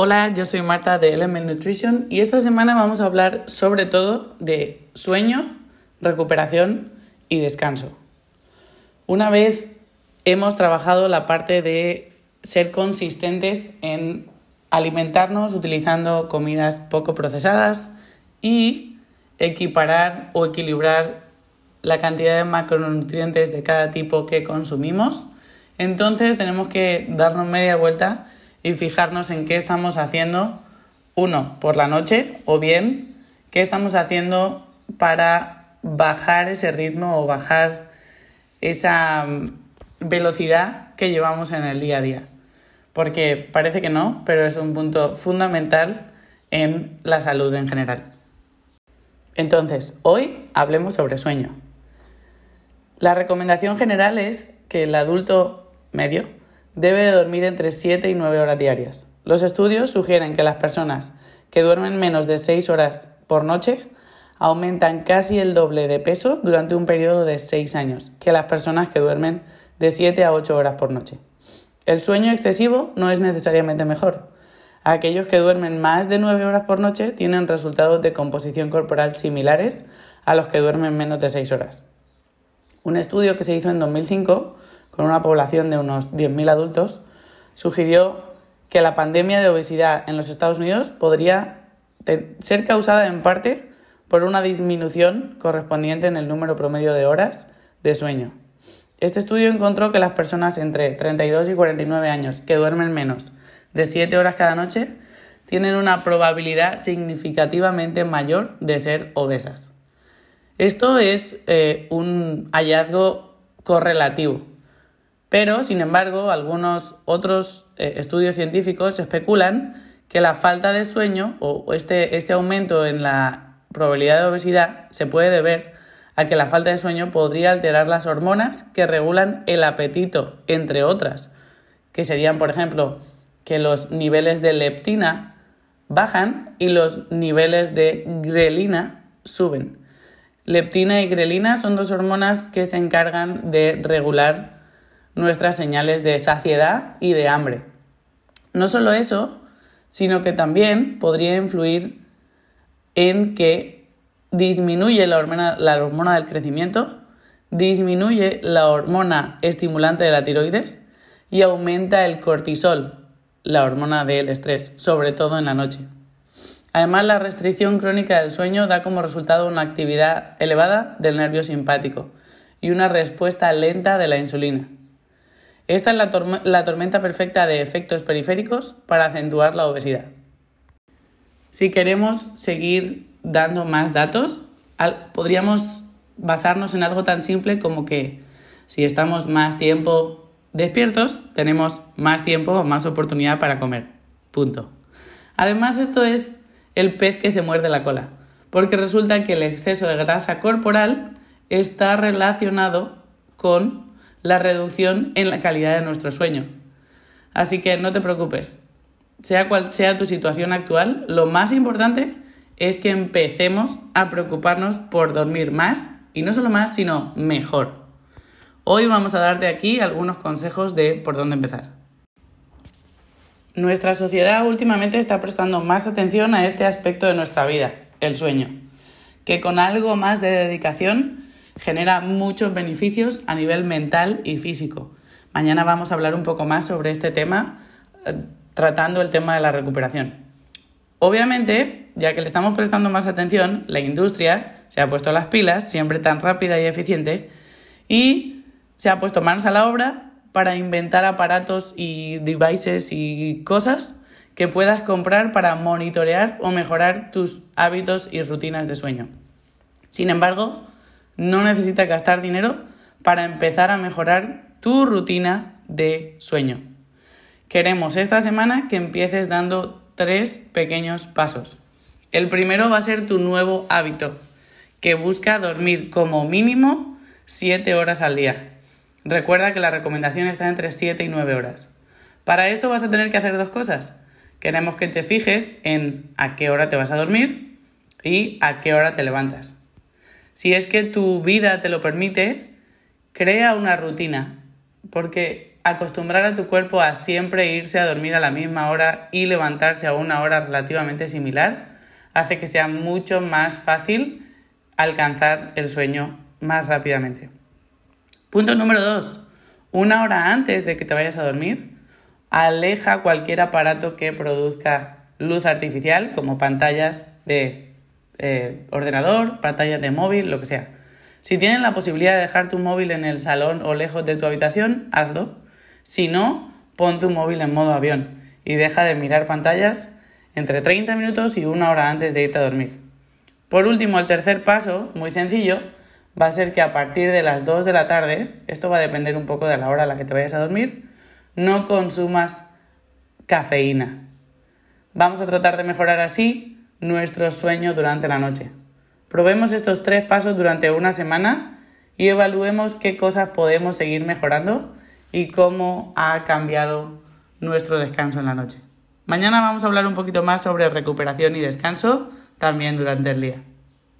Hola, yo soy Marta de Element Nutrition y esta semana vamos a hablar sobre todo de sueño, recuperación y descanso. Una vez hemos trabajado la parte de ser consistentes en alimentarnos utilizando comidas poco procesadas y equiparar o equilibrar la cantidad de macronutrientes de cada tipo que consumimos, entonces tenemos que darnos media vuelta y fijarnos en qué estamos haciendo, uno, por la noche, o bien, qué estamos haciendo para bajar ese ritmo o bajar esa mm, velocidad que llevamos en el día a día. Porque parece que no, pero es un punto fundamental en la salud en general. Entonces, hoy hablemos sobre sueño. La recomendación general es que el adulto medio debe dormir entre 7 y 9 horas diarias. Los estudios sugieren que las personas que duermen menos de 6 horas por noche aumentan casi el doble de peso durante un periodo de 6 años que las personas que duermen de 7 a 8 horas por noche. El sueño excesivo no es necesariamente mejor. Aquellos que duermen más de 9 horas por noche tienen resultados de composición corporal similares a los que duermen menos de 6 horas. Un estudio que se hizo en 2005 con una población de unos 10.000 adultos sugirió que la pandemia de obesidad en los Estados Unidos podría ser causada en parte por una disminución correspondiente en el número promedio de horas de sueño. Este estudio encontró que las personas entre 32 y 49 años que duermen menos de 7 horas cada noche tienen una probabilidad significativamente mayor de ser obesas. Esto es eh, un hallazgo correlativo, pero sin embargo algunos otros eh, estudios científicos especulan que la falta de sueño o este, este aumento en la probabilidad de obesidad se puede deber a que la falta de sueño podría alterar las hormonas que regulan el apetito, entre otras, que serían, por ejemplo, que los niveles de leptina bajan y los niveles de grelina suben. Leptina y grelina son dos hormonas que se encargan de regular nuestras señales de saciedad y de hambre. No solo eso, sino que también podría influir en que disminuye la hormona, la hormona del crecimiento, disminuye la hormona estimulante de la tiroides y aumenta el cortisol, la hormona del estrés, sobre todo en la noche. Además, la restricción crónica del sueño da como resultado una actividad elevada del nervio simpático y una respuesta lenta de la insulina. Esta es la, tormenta perfecta de efectos periféricos para acentuar la obesidad. Si queremos seguir dando más datos, podríamos basarnos en algo tan simple como que si estamos más tiempo despiertos, tenemos más tiempo o más oportunidad para comer. Punto. Además, esto es el pez que se muerde la cola, porque resulta que el exceso de grasa corporal está relacionado con la reducción en la calidad de nuestro sueño. Así que no te preocupes, sea cual sea tu situación actual, lo más importante es que empecemos a preocuparnos por dormir más y no solo más, sino mejor. Hoy vamos a darte aquí algunos consejos de por dónde empezar. Nuestra sociedad últimamente está prestando más atención a este aspecto de nuestra vida, el sueño, que con algo más de dedicación genera muchos beneficios a nivel mental y físico. Mañana vamos a hablar un poco más sobre este tema, eh, tratando el tema de la recuperación. Obviamente, ya que le estamos prestando más atención, la industria se ha puesto las pilas, siempre tan rápida y eficiente, y se ha puesto manos a la obra para inventar aparatos y devices y cosas que puedas comprar para monitorear o mejorar tus hábitos y rutinas de sueño. Sin embargo, no necesitas gastar dinero para empezar a mejorar tu rutina de sueño. Queremos esta semana que empieces dando tres pequeños pasos. El primero va a ser tu nuevo hábito, que busca dormir como mínimo 7 horas al día. Recuerda que la recomendación está entre 7 y 9 horas. Para esto vas a tener que hacer dos cosas. Queremos que te fijes en a qué hora te vas a dormir y a qué hora te levantas. Si es que tu vida te lo permite, crea una rutina, porque acostumbrar a tu cuerpo a siempre irse a dormir a la misma hora y levantarse a una hora relativamente similar hace que sea mucho más fácil alcanzar el sueño más rápidamente. Punto número 2. Una hora antes de que te vayas a dormir, aleja cualquier aparato que produzca luz artificial, como pantallas de eh, ordenador, pantallas de móvil, lo que sea. Si tienes la posibilidad de dejar tu móvil en el salón o lejos de tu habitación, hazlo. Si no, pon tu móvil en modo avión y deja de mirar pantallas entre 30 minutos y una hora antes de irte a dormir. Por último, el tercer paso, muy sencillo, va a ser que a partir de las 2 de la tarde, esto va a depender un poco de la hora a la que te vayas a dormir, no consumas cafeína. Vamos a tratar de mejorar así nuestro sueño durante la noche. Probemos estos tres pasos durante una semana y evaluemos qué cosas podemos seguir mejorando y cómo ha cambiado nuestro descanso en la noche. Mañana vamos a hablar un poquito más sobre recuperación y descanso también durante el día.